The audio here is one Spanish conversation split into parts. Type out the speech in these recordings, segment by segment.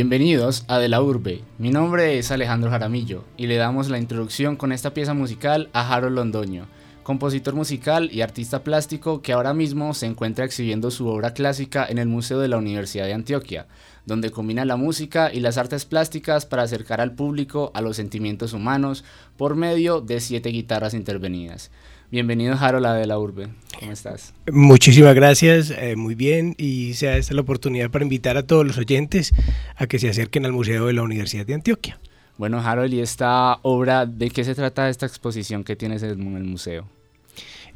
Bienvenidos a De la Urbe. Mi nombre es Alejandro Jaramillo y le damos la introducción con esta pieza musical a Harold Londoño, compositor musical y artista plástico que ahora mismo se encuentra exhibiendo su obra clásica en el Museo de la Universidad de Antioquia, donde combina la música y las artes plásticas para acercar al público a los sentimientos humanos por medio de siete guitarras intervenidas. Bienvenido, Harold, a de la Urbe. ¿Cómo estás? Muchísimas gracias, eh, muy bien. Y sea esta la oportunidad para invitar a todos los oyentes a que se acerquen al Museo de la Universidad de Antioquia. Bueno, Harold, ¿y esta obra, de qué se trata esta exposición que tienes en el museo?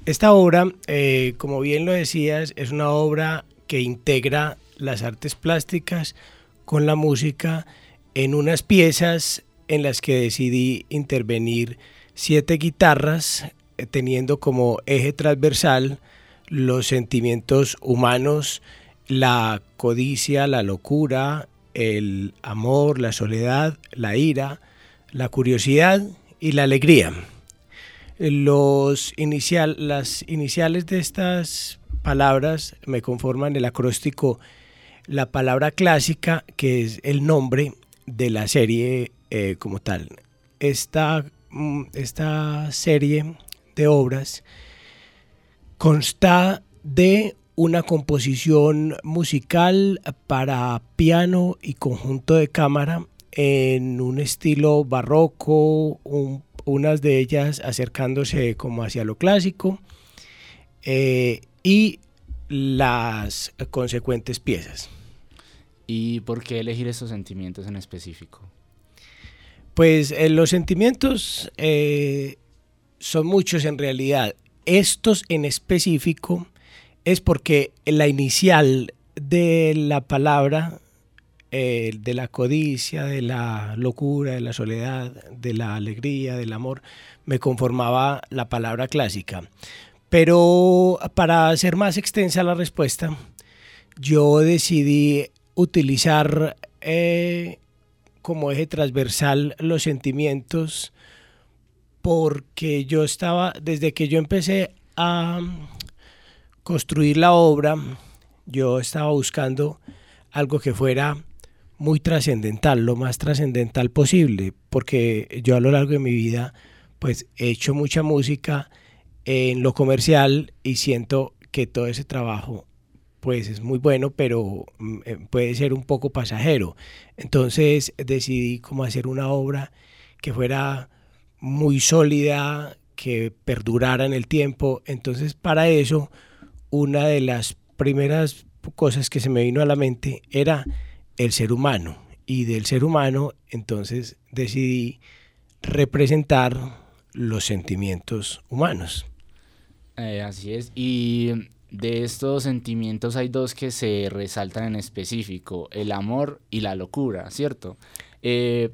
Esta obra, eh, como bien lo decías, es una obra que integra las artes plásticas con la música en unas piezas en las que decidí intervenir siete guitarras teniendo como eje transversal los sentimientos humanos, la codicia, la locura, el amor, la soledad, la ira, la curiosidad y la alegría. Los inicial, las iniciales de estas palabras me conforman el acróstico la palabra clásica, que es el nombre de la serie eh, como tal. Esta, mm, esta serie de obras consta de una composición musical para piano y conjunto de cámara en un estilo barroco, unas de ellas acercándose como hacia lo clásico, eh, y las consecuentes piezas. ¿Y por qué elegir esos sentimientos en específico? Pues eh, los sentimientos eh, son muchos en realidad. Estos en específico es porque la inicial de la palabra, eh, de la codicia, de la locura, de la soledad, de la alegría, del amor, me conformaba la palabra clásica. Pero para hacer más extensa la respuesta, yo decidí utilizar eh, como eje transversal los sentimientos porque yo estaba, desde que yo empecé a construir la obra, yo estaba buscando algo que fuera muy trascendental, lo más trascendental posible, porque yo a lo largo de mi vida pues he hecho mucha música en lo comercial y siento que todo ese trabajo pues es muy bueno, pero mm, eh, puede ser un poco pasajero. Entonces decidí como hacer una obra que fuera muy sólida, que perdurara en el tiempo. Entonces, para eso, una de las primeras cosas que se me vino a la mente era el ser humano. Y del ser humano, entonces decidí representar los sentimientos humanos. Eh, así es. Y de estos sentimientos hay dos que se resaltan en específico, el amor y la locura, ¿cierto? Eh,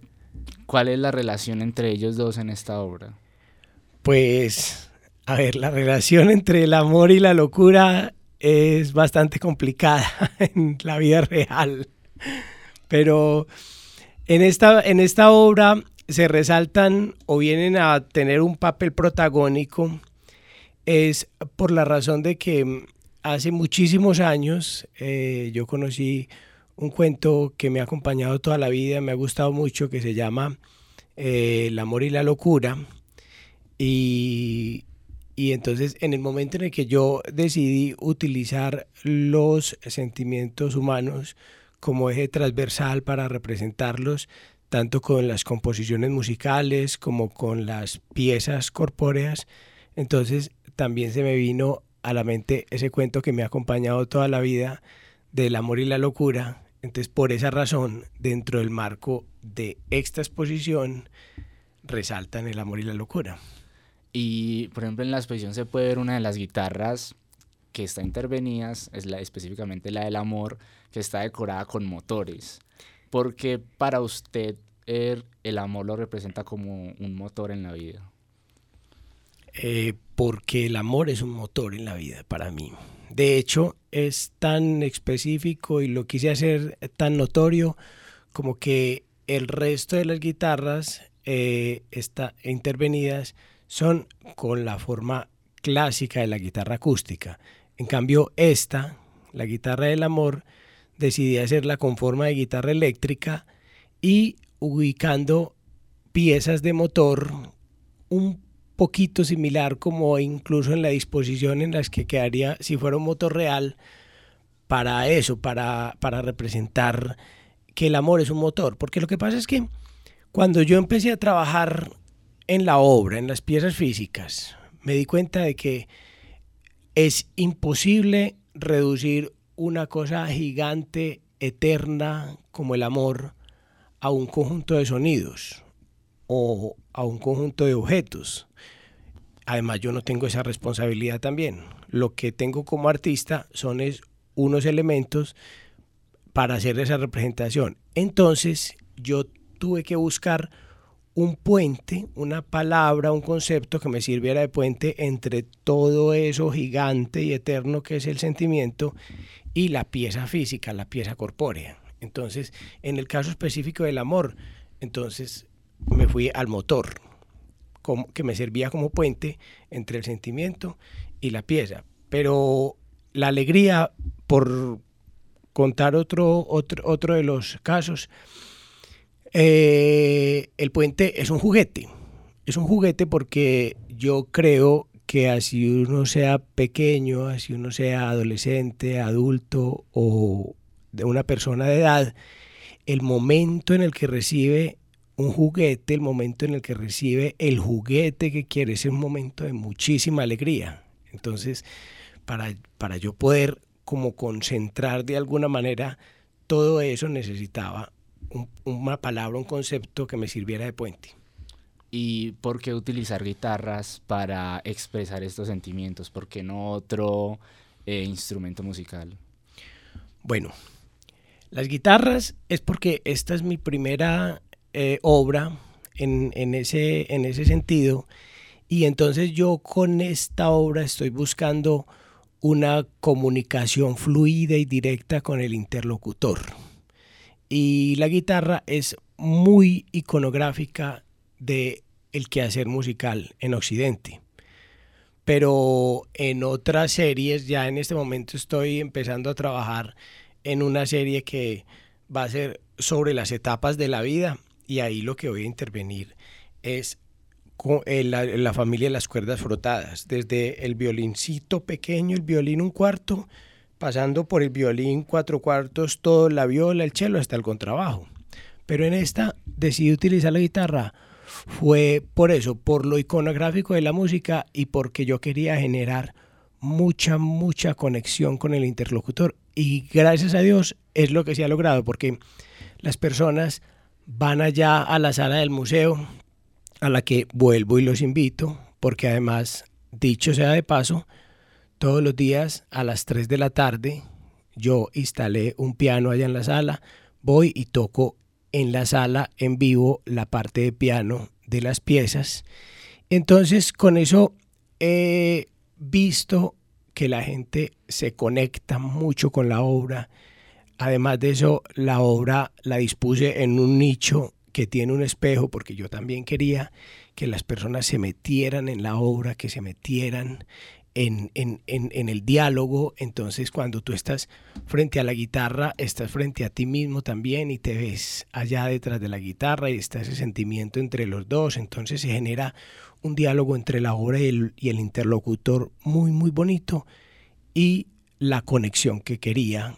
¿Cuál es la relación entre ellos dos en esta obra? Pues, a ver, la relación entre el amor y la locura es bastante complicada en la vida real. Pero en esta, en esta obra se resaltan o vienen a tener un papel protagónico es por la razón de que hace muchísimos años eh, yo conocí un cuento que me ha acompañado toda la vida, me ha gustado mucho, que se llama eh, El amor y la locura. Y, y entonces en el momento en el que yo decidí utilizar los sentimientos humanos como eje transversal para representarlos, tanto con las composiciones musicales como con las piezas corpóreas, entonces también se me vino a la mente ese cuento que me ha acompañado toda la vida del amor y la locura, entonces, por esa razón, dentro del marco de esta exposición, resaltan el amor y la locura. Y por ejemplo en la exposición se puede ver una de las guitarras que está intervenidas, es la, específicamente la del amor, que está decorada con motores. Porque para usted el, el amor lo representa como un motor en la vida. Eh, porque el amor es un motor en la vida para mí. De hecho, es tan específico y lo quise hacer tan notorio como que el resto de las guitarras eh, está, intervenidas son con la forma clásica de la guitarra acústica. En cambio, esta, la guitarra del amor, decidí hacerla con forma de guitarra eléctrica y ubicando piezas de motor un poquito similar como incluso en la disposición en las que quedaría si fuera un motor real para eso, para, para representar que el amor es un motor. Porque lo que pasa es que cuando yo empecé a trabajar en la obra, en las piezas físicas, me di cuenta de que es imposible reducir una cosa gigante, eterna, como el amor, a un conjunto de sonidos o a un conjunto de objetos. Además, yo no tengo esa responsabilidad también. Lo que tengo como artista son unos elementos para hacer esa representación. Entonces, yo tuve que buscar un puente, una palabra, un concepto que me sirviera de puente entre todo eso gigante y eterno que es el sentimiento y la pieza física, la pieza corpórea. Entonces, en el caso específico del amor, entonces me fui al motor, como, que me servía como puente entre el sentimiento y la pieza. Pero la alegría, por contar otro, otro, otro de los casos, eh, el puente es un juguete. Es un juguete porque yo creo que así uno sea pequeño, así uno sea adolescente, adulto o de una persona de edad, el momento en el que recibe un juguete, el momento en el que recibe el juguete que quiere, es un momento de muchísima alegría. Entonces, para, para yo poder como concentrar de alguna manera todo eso, necesitaba una palabra, un concepto que me sirviera de puente. ¿Y por qué utilizar guitarras para expresar estos sentimientos? ¿Por qué no otro eh, instrumento musical? Bueno, las guitarras es porque esta es mi primera eh, obra en, en, ese, en ese sentido. Y entonces yo con esta obra estoy buscando una comunicación fluida y directa con el interlocutor. Y la guitarra es muy iconográfica de el quehacer musical en Occidente. Pero en otras series, ya en este momento estoy empezando a trabajar en una serie que va a ser sobre las etapas de la vida y ahí lo que voy a intervenir es con eh, la, familia de las cuerdas frotadas, desde el violincito pequeño, el violín un cuarto, pasando por el violín cuatro cuartos, todo la viola, el cello, hasta el contrabajo. Pero en esta decidí utilizar la guitarra. Fue por eso, por lo iconográfico de la música y porque yo quería generar mucha, mucha conexión con el interlocutor. Y gracias a Dios es lo que se ha logrado, porque las personas van allá a la sala del museo, a la que vuelvo y los invito, porque además, dicho sea de paso, todos los días a las 3 de la tarde yo instalé un piano allá en la sala, voy y toco en la sala en vivo la parte de piano de las piezas. Entonces con eso he visto que la gente se conecta mucho con la obra. Además de eso, la obra la dispuse en un nicho que tiene un espejo, porque yo también quería que las personas se metieran en la obra, que se metieran en, en, en, el diálogo, entonces cuando tú estás frente a la guitarra, estás frente a ti mismo también y te ves allá detrás de la guitarra y está ese sentimiento entre los dos, entonces se genera un diálogo entre la obra y el, y el interlocutor muy, muy bonito y la conexión que quería,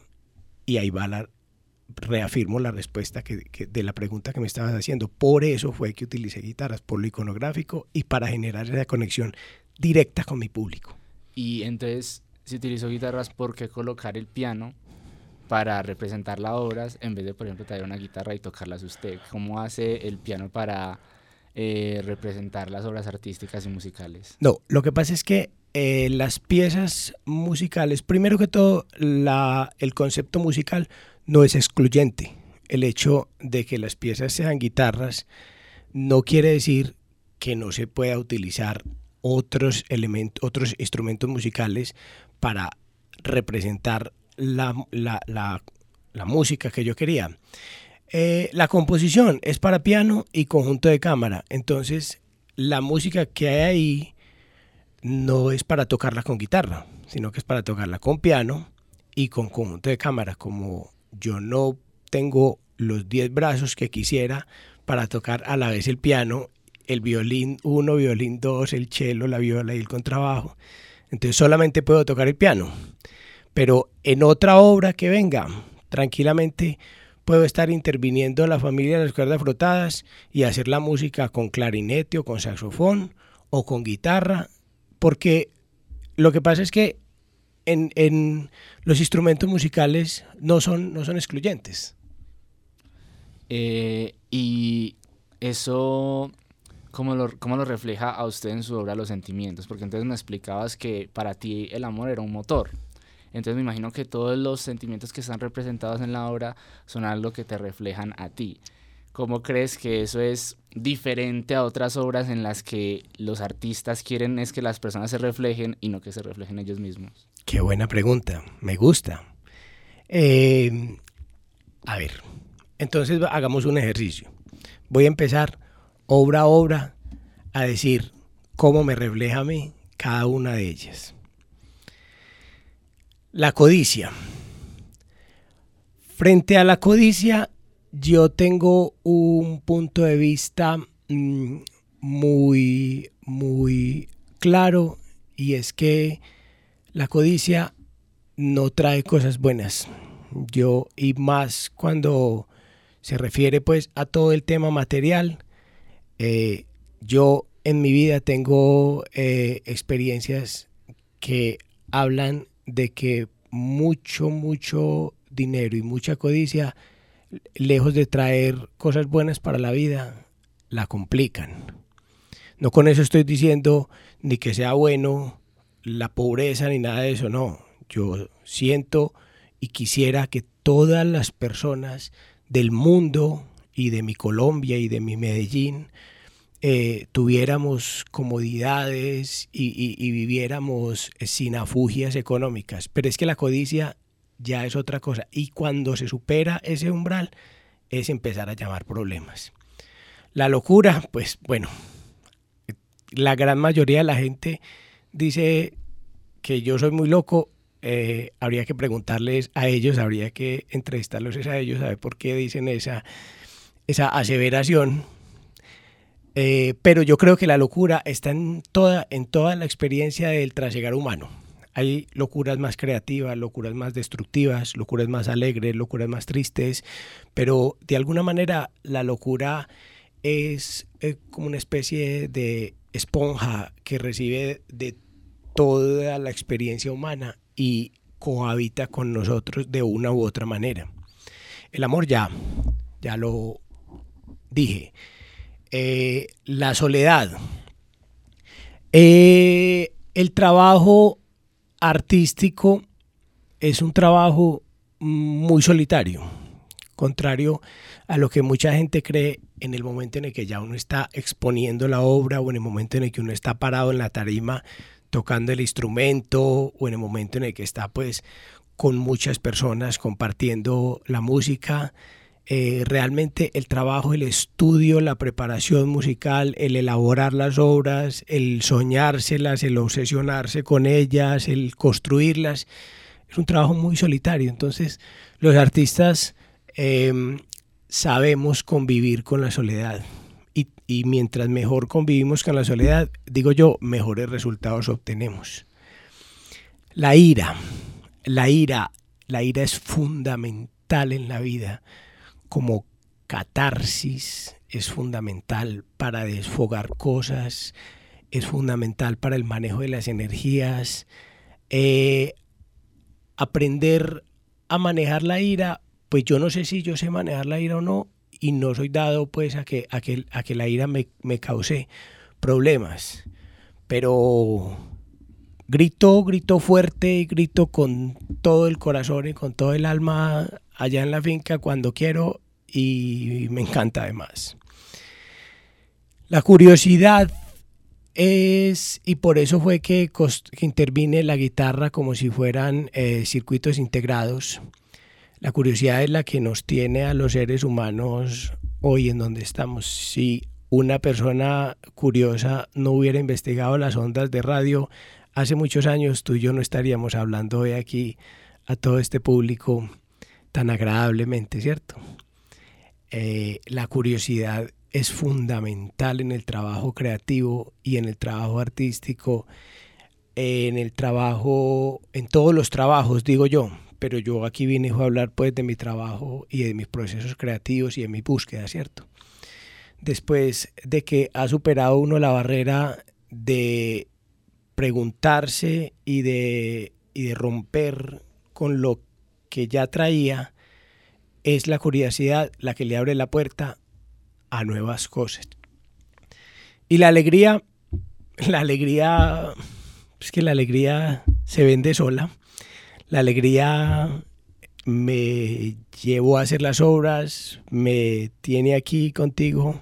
y ahí va la, reafirmo la respuesta que, que, de la pregunta que me estabas haciendo. Por eso fue que utilicé guitarras, por lo iconográfico y para generar esa conexión directa con mi público. Y entonces, si utilizó guitarras, ¿por qué colocar el piano para representar las obras en vez de, por ejemplo, traer una guitarra y tocarlas usted? ¿Cómo hace el piano para eh, representar las obras artísticas y musicales? No, lo que pasa es que eh, las piezas musicales, primero que todo, la, el concepto musical no es excluyente. El hecho de que las piezas sean guitarras no quiere decir que no se pueda utilizar otros otros instrumentos musicales para representar la, música que yo quería. Eh, la composición es para piano y conjunto de cámara, entonces la música que hay ahí no es para tocarla con guitarra, sino que es para tocarla con piano y con conjunto de cámara. Como yo no tengo los 10 brazos que quisiera para tocar a la vez el piano, el violín 1, violín 2, el cello, la viola y el contrabajo. Entonces solamente puedo tocar el piano. Pero en otra obra que venga, tranquilamente puedo estar interviniendo en la familia de las cuerdas frotadas y hacer la música con clarinete o con saxofón o con guitarra, porque lo que pasa es que en, los instrumentos musicales no son, no son excluyentes. Eh, y eso, ¿cómo lo, ¿cómo lo refleja a usted en su obra Los Sentimientos? Porque entonces me explicabas que para ti el amor era un motor. Entonces me imagino que todos los sentimientos que están representados en la obra son algo que te reflejan a ti. ¿Cómo crees que eso es diferente a otras obras en las que los artistas quieren es que las personas se reflejen y no que se reflejen ellos mismos? Qué buena pregunta, me gusta. Eh, a ver, entonces hagamos un ejercicio. Voy a empezar obra a obra a decir cómo me refleja a mí cada una de ellas. La codicia. Frente a la codicia, yo tengo un punto de vista mm, muy, muy claro y es que la codicia no trae cosas buenas. Yo, y más cuando se refiere pues a todo el tema material. Eh, yo en mi vida tengo eh, experiencias que hablan de que mucho, mucho dinero y mucha codicia, lejos de traer cosas buenas para la vida, la complican. No con eso estoy diciendo ni que sea bueno la pobreza ni nada de eso, no. Yo siento y quisiera que todas las personas del mundo y de mi Colombia y de mi Medellín eh, tuviéramos comodidades y, viviéramos sin afugias económicas. Pero es que la codicia ya es otra cosa. Y cuando se supera ese umbral es empezar a llamar problemas. La locura, pues bueno, la gran mayoría de la gente dice que yo soy muy loco eh, habría que preguntarles a ellos, habría que entrevistarlos a ellos, a ver por qué dicen esa, esa aseveración. Eh, pero yo creo que la locura está en toda, en toda la experiencia del trasegar humano. Hay locuras más creativas, locuras más destructivas, locuras más alegres, locuras más tristes, pero de alguna manera la locura es como una especie de esponja que recibe de toda la experiencia humana y cohabita con nosotros de una u otra manera. El amor ya, ya lo dije. Eh, la soledad. Eh, el trabajo artístico es un trabajo muy solitario, contrario a lo que mucha gente cree en el momento en el que ya uno está exponiendo la obra o en el momento en el que uno está parado en la tarima tocando el instrumento o en el momento en el que está pues con muchas personas compartiendo la música. Eh, realmente el trabajo, el estudio, la preparación musical, el elaborar las obras, el soñárselas, el obsesionarse con ellas, el construirlas, es un trabajo muy solitario. Entonces los artistas em, sabemos convivir con la soledad y mientras mejor convivimos con la soledad, digo yo, mejores resultados obtenemos. La ira, la ira, la ira es fundamental en la vida como catarsis, es fundamental para desfogar cosas, es fundamental para el manejo de las energías. Eh, aprender a manejar la ira, pues yo no sé si yo sé manejar la ira o no, y no soy dado pues a que, a que, a que la ira me, me cause problemas. Pero grito, grito fuerte y grito con todo el corazón y con todo el alma allá en la finca cuando quiero y me encanta además. La curiosidad es, y por eso fue que, intervine la guitarra como si fueran eh, circuitos integrados. La curiosidad es la que nos tiene a los seres humanos hoy en donde estamos. Si una persona curiosa no hubiera investigado las ondas de radio hace muchos años, tú y yo no estaríamos hablando hoy aquí a todo este público tan agradablemente, ¿cierto? Eh, la curiosidad es fundamental en el trabajo creativo y en el trabajo artístico, en el trabajo, en todos los trabajos, digo yo, pero yo aquí vine a hablar pues de mi trabajo y de mis procesos creativos y de mi búsqueda, ¿cierto? Después de que ha superado uno la barrera de preguntarse y de, y de romper con lo que ya traía, es la curiosidad la que le abre la puerta a nuevas cosas. Y la alegría, la alegría, es que la alegría se vende sola. La alegría me llevó a hacer las obras, me tiene aquí contigo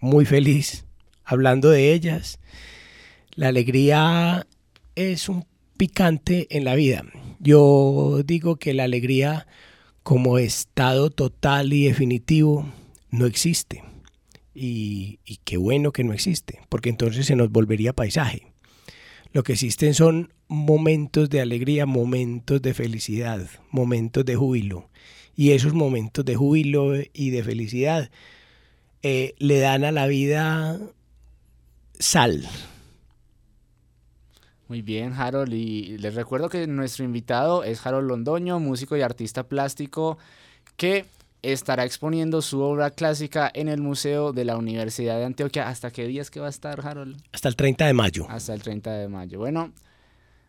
muy feliz hablando de ellas. La alegría es un picante en la vida. Yo digo que la alegría como estado total y definitivo no existe. Y, qué bueno que no existe, porque entonces se nos volvería paisaje. Lo que existen son momentos de alegría, momentos de felicidad, momentos de júbilo. Y esos momentos de júbilo y de felicidad eh, le dan a la vida sal. Muy bien, Harold. Y les recuerdo que nuestro invitado es Harold Londoño, músico y artista plástico, que estará exponiendo su obra clásica en el Museo de la Universidad de Antioquia. ¿Hasta qué días que va a estar, Harold? Hasta el 30 de mayo. Hasta el 30 de mayo. Bueno,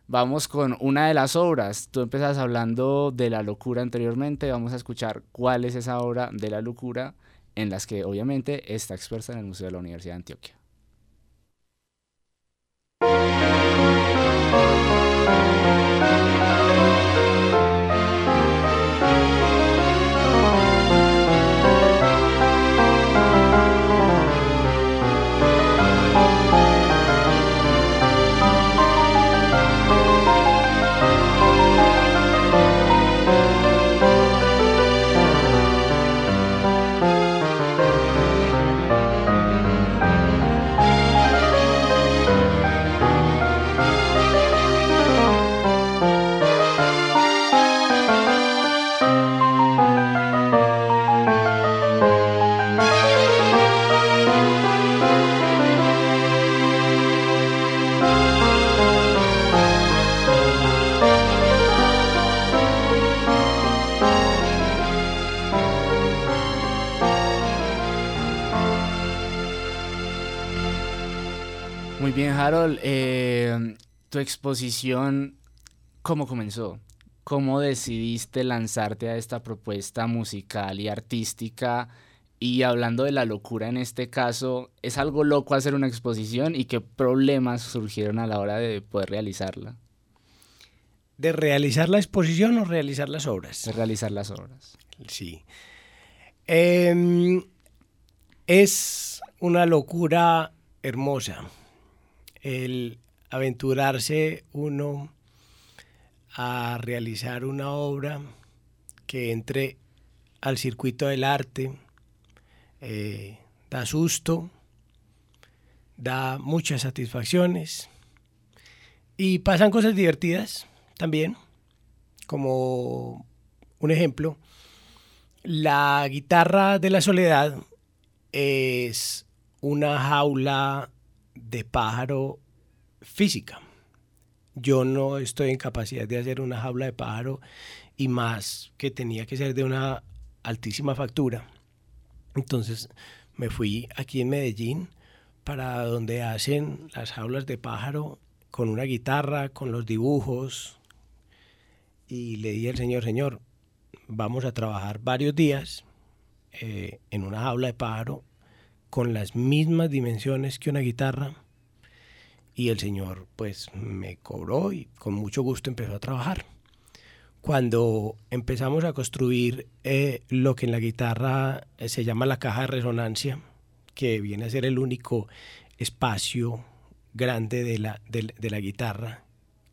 vamos con una de las obras. Tú empezas hablando de la locura anteriormente. Vamos a escuchar cuál es esa obra de la locura en las que obviamente está experta en el Museo de la Universidad de Antioquia. Harold, eh, tu exposición, ¿cómo comenzó? ¿Cómo decidiste lanzarte a esta propuesta musical y artística? Y hablando de la locura en este caso, ¿es algo loco hacer una exposición y qué problemas surgieron a la hora de poder realizarla? ¿De realizar la exposición o realizar las obras? De realizar las obras. Sí. Em, es una locura hermosa el aventurarse uno a realizar una obra que entre al circuito del arte, eh, da susto, da muchas satisfacciones y pasan cosas divertidas también, como un ejemplo, la guitarra de la soledad es una jaula de pájaro física. Yo no estoy en capacidad de hacer una jaula de pájaro y más que tenía que ser de una altísima factura. Entonces me fui aquí en Medellín para donde hacen las jaulas de pájaro con una guitarra, con los dibujos. Y le dije al señor, señor, vamos a trabajar varios días eh, en una jaula de pájaro con las mismas dimensiones que una guitarra y el señor pues me cobró y con mucho gusto empezó a trabajar. Cuando empezamos a construir eh, lo que en la guitarra eh, se llama la caja de resonancia, que viene a ser el único espacio grande de la, de la guitarra,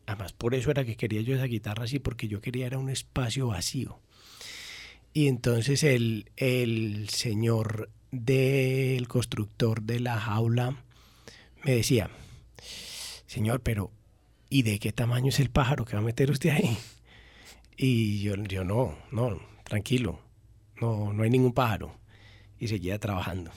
además por eso era que quería yo esa guitarra así, porque yo quería era un espacio vacío. Y entonces el, el señor del constructor de la jaula me decía, señor, pero ¿y de qué tamaño es el pájaro que va a meter usted ahí? Y yo, yo no, no, tranquilo, no, no hay ningún pájaro. Y seguía trabajando.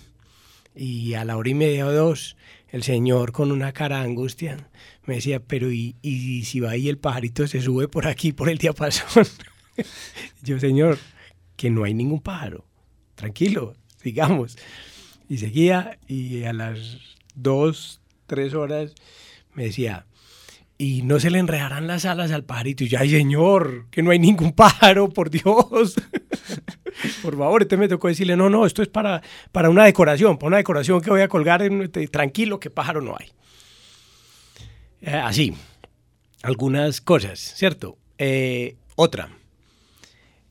Y a la hora y media o dos, el señor con una cara de angustia me decía, pero ¿y, y si va ahí el pajarito se sube por aquí, por el diapasón? yo, señor, que no hay ningún pájaro. Tranquilo, sigamos. Y seguía y a las dos, tres horas me decía, y no se le enredarán las alas al pajarito. Y ay señor, que no hay ningún pájaro, por Dios. por favor, este me tocó decirle, no, no, esto es para, para una decoración, para una decoración que voy a colgar, en, tranquilo, que pájaro no hay. Eh, así, algunas cosas, ¿cierto? Eh, otra.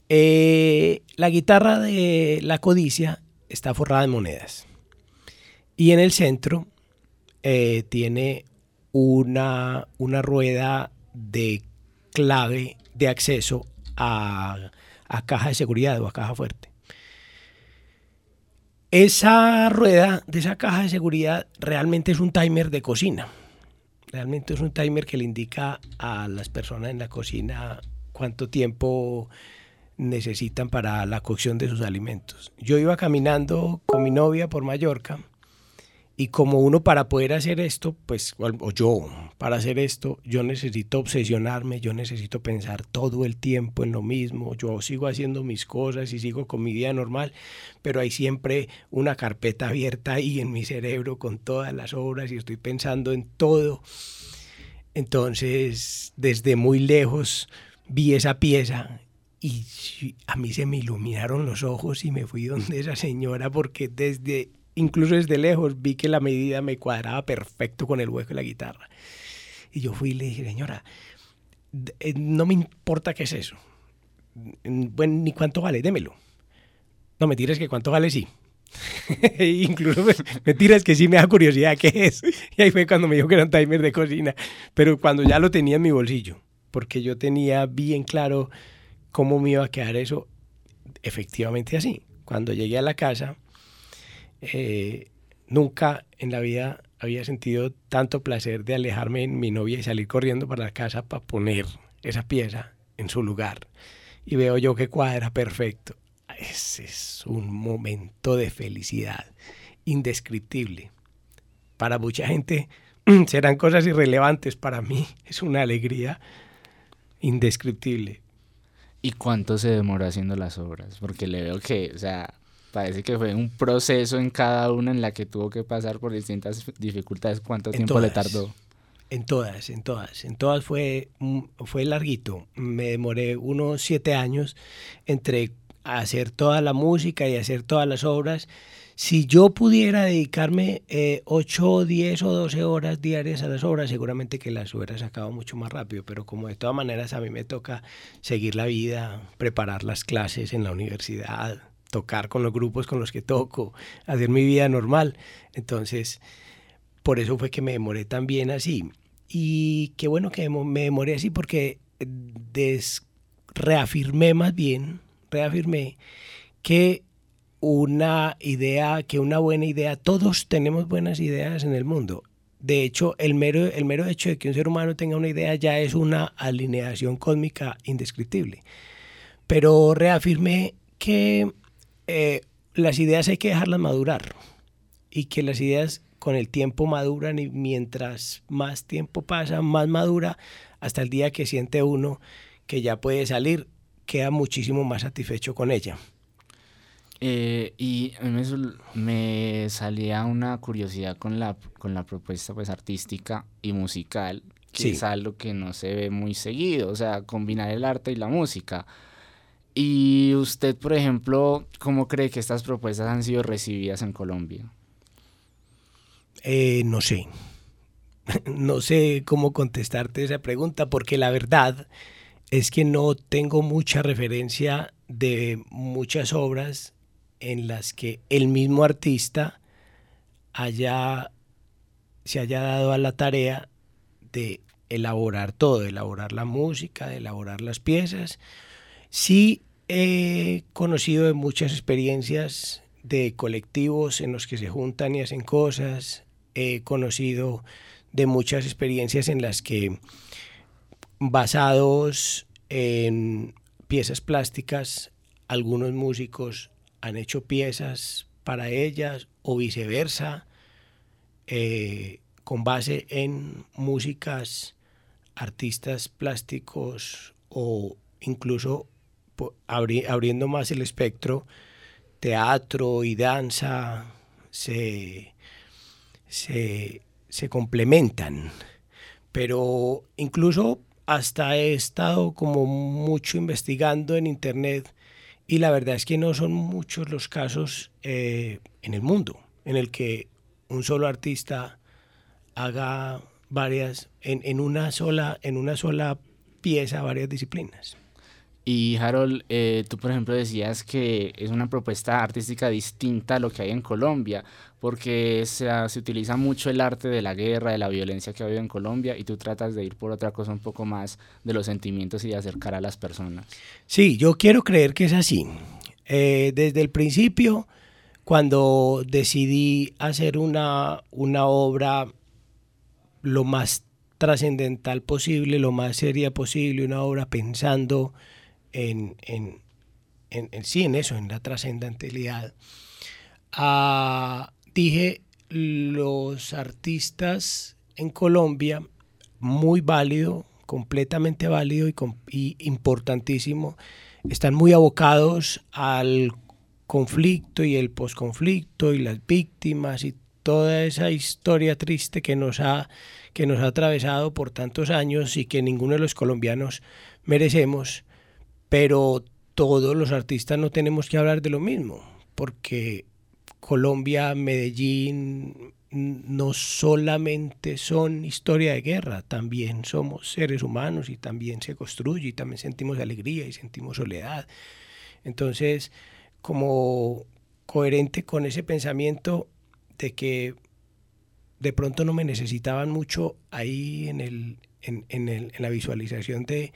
Eh, la guitarra de la codicia está forrada de monedas. Y en el centro eh, tiene una, una, rueda de clave de acceso a, a caja de seguridad o a caja fuerte. Esa rueda de esa caja de seguridad realmente es un timer de cocina. Realmente es un timer que le indica a las personas en la cocina cuánto tiempo necesitan para la cocción de sus alimentos. Yo iba caminando con mi novia por Mallorca y como uno para poder hacer esto, pues, o yo, para hacer esto, yo necesito obsesionarme, yo necesito pensar todo el tiempo en lo mismo, yo sigo haciendo mis cosas y sigo con mi vida normal, pero hay siempre una carpeta abierta ahí en mi cerebro con todas las obras y estoy pensando en todo. Entonces, desde muy lejos vi esa pieza y a mí se me iluminaron los ojos y me fui donde esa señora porque desde, incluso desde lejos, vi que la medida me cuadraba perfecto con el hueco de la guitarra. Y yo fui y le dije, señora, eh, no me importa qué es eso. Bueno, ni cuánto vale, démelo. No, me tires que cuánto vale, sí. Incluso me, tiras que sí me da curiosidad qué es. Y ahí fue cuando me dijo que era un timer de cocina. Pero cuando ya lo tenía en mi bolsillo, porque yo tenía bien claro cómo me iba a quedar eso efectivamente así. Cuando llegué a la casa, eh, nunca en la vida había sentido tanto placer de alejarme de mi novia y salir corriendo para la casa para poner esa pieza en su lugar. Y veo yo que cuadra perfecto. Ese es un momento de felicidad indescriptible. Para mucha gente serán cosas irrelevantes, para mí es una alegría indescriptible. ¿Y cuánto se demoró haciendo las obras? Porque le veo que, o sea, parece que fue un proceso en cada una en la que tuvo que pasar por distintas dificultades. ¿Cuánto tiempo le tardó? En todas, en todas. En todas fue, fue larguito. Me demoré unos siete años entre hacer toda la música y hacer todas las obras si yo pudiera dedicarme eh, 8, 10 o 12 horas diarias a las obras, seguramente que las hubiera sacado mucho más rápido, pero como de todas maneras a mí me toca seguir la vida, preparar las clases en la universidad, tocar con los grupos con los que toco, hacer mi vida normal. Entonces, por eso fue que me demoré también así. Y qué bueno que me demoré así porque des reafirmé más bien, reafirmé que una idea, que una buena idea, todos tenemos buenas ideas en el mundo. De hecho, el mero, el mero hecho de que un ser humano tenga una idea ya es una alineación cósmica indescriptible. Pero reafirmé que eh, las ideas hay que dejarlas madurar y que las ideas con el tiempo maduran y mientras más tiempo pasa, más madura, hasta el día que siente uno que ya puede salir, queda muchísimo más satisfecho con ella. Eh, y a mí me, salía una curiosidad con la, con la propuesta pues artística y musical, que es algo que no se ve muy seguido, o sea, combinar el arte y la música. Y usted, por ejemplo, ¿cómo cree que estas propuestas han sido recibidas en Colombia? Eh, no sé. no sé cómo contestarte esa pregunta porque la verdad es que no tengo mucha referencia de muchas obras en las que el mismo artista haya, se haya dado a la tarea de elaborar todo, de elaborar la música, de elaborar las piezas. Sí he conocido de muchas experiencias de colectivos en los que se juntan y hacen cosas. He conocido de muchas experiencias en las que basados en piezas plásticas, algunos músicos han hecho piezas para ellas o viceversa, eh, con base en músicas, artistas plásticos o incluso abriendo más el espectro, teatro y danza se, se se complementan. Pero incluso hasta he estado como mucho investigando en internet y la verdad es que no son muchos los casos eh, en el mundo en el que un solo artista haga varias en, en, una sola en una sola pieza varias disciplinas. Y Harold, eh, tú por ejemplo decías que es una propuesta artística distinta a lo que hay en Colombia, porque se, se, utiliza mucho el arte de la guerra, de la violencia que ha habido en Colombia, y tú tratas de ir por otra cosa un poco más de los sentimientos y de acercar a las personas. Sí, yo quiero creer que es así. Eh, desde el principio, cuando decidí hacer una, una obra lo más trascendental posible, lo más seria posible, una obra pensando en, en, en, sí, en eso, en la trascendentalidad. Ah, dije, los artistas en Colombia, muy válido, completamente válido y, y importantísimo, están muy abocados al conflicto y el posconflicto y las víctimas y toda esa historia triste que nos ha que nos ha atravesado por tantos años y que ninguno de los colombianos merecemos pero todos los artistas no tenemos que hablar de lo mismo, porque Colombia, Medellín, no solamente son historia de guerra, también somos seres humanos y también se construye y también sentimos alegría y sentimos soledad. Entonces, como coherente con ese pensamiento de que de pronto no me necesitaban mucho ahí en, el, en, en, el, en la visualización de,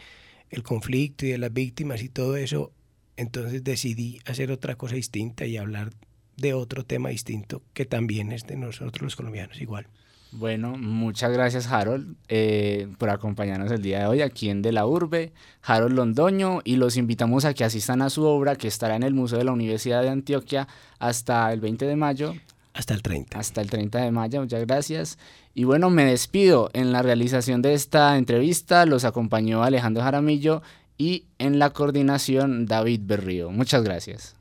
el conflicto y de las víctimas y todo eso, entonces decidí hacer otra cosa distinta y hablar de otro tema distinto que también es de nosotros los colombianos igual. Bueno, muchas gracias Harold eh, por acompañarnos el día de hoy aquí en De la Urbe, Harold Londoño, y los invitamos a que asistan a su obra que estará en el Museo de la Universidad de Antioquia hasta el 20 de mayo. Hasta el 30. Hasta el 30 de mayo, muchas gracias. Y bueno, me despido. En la realización de esta entrevista los acompañó Alejandro Jaramillo y en la coordinación David Berrío. Muchas gracias.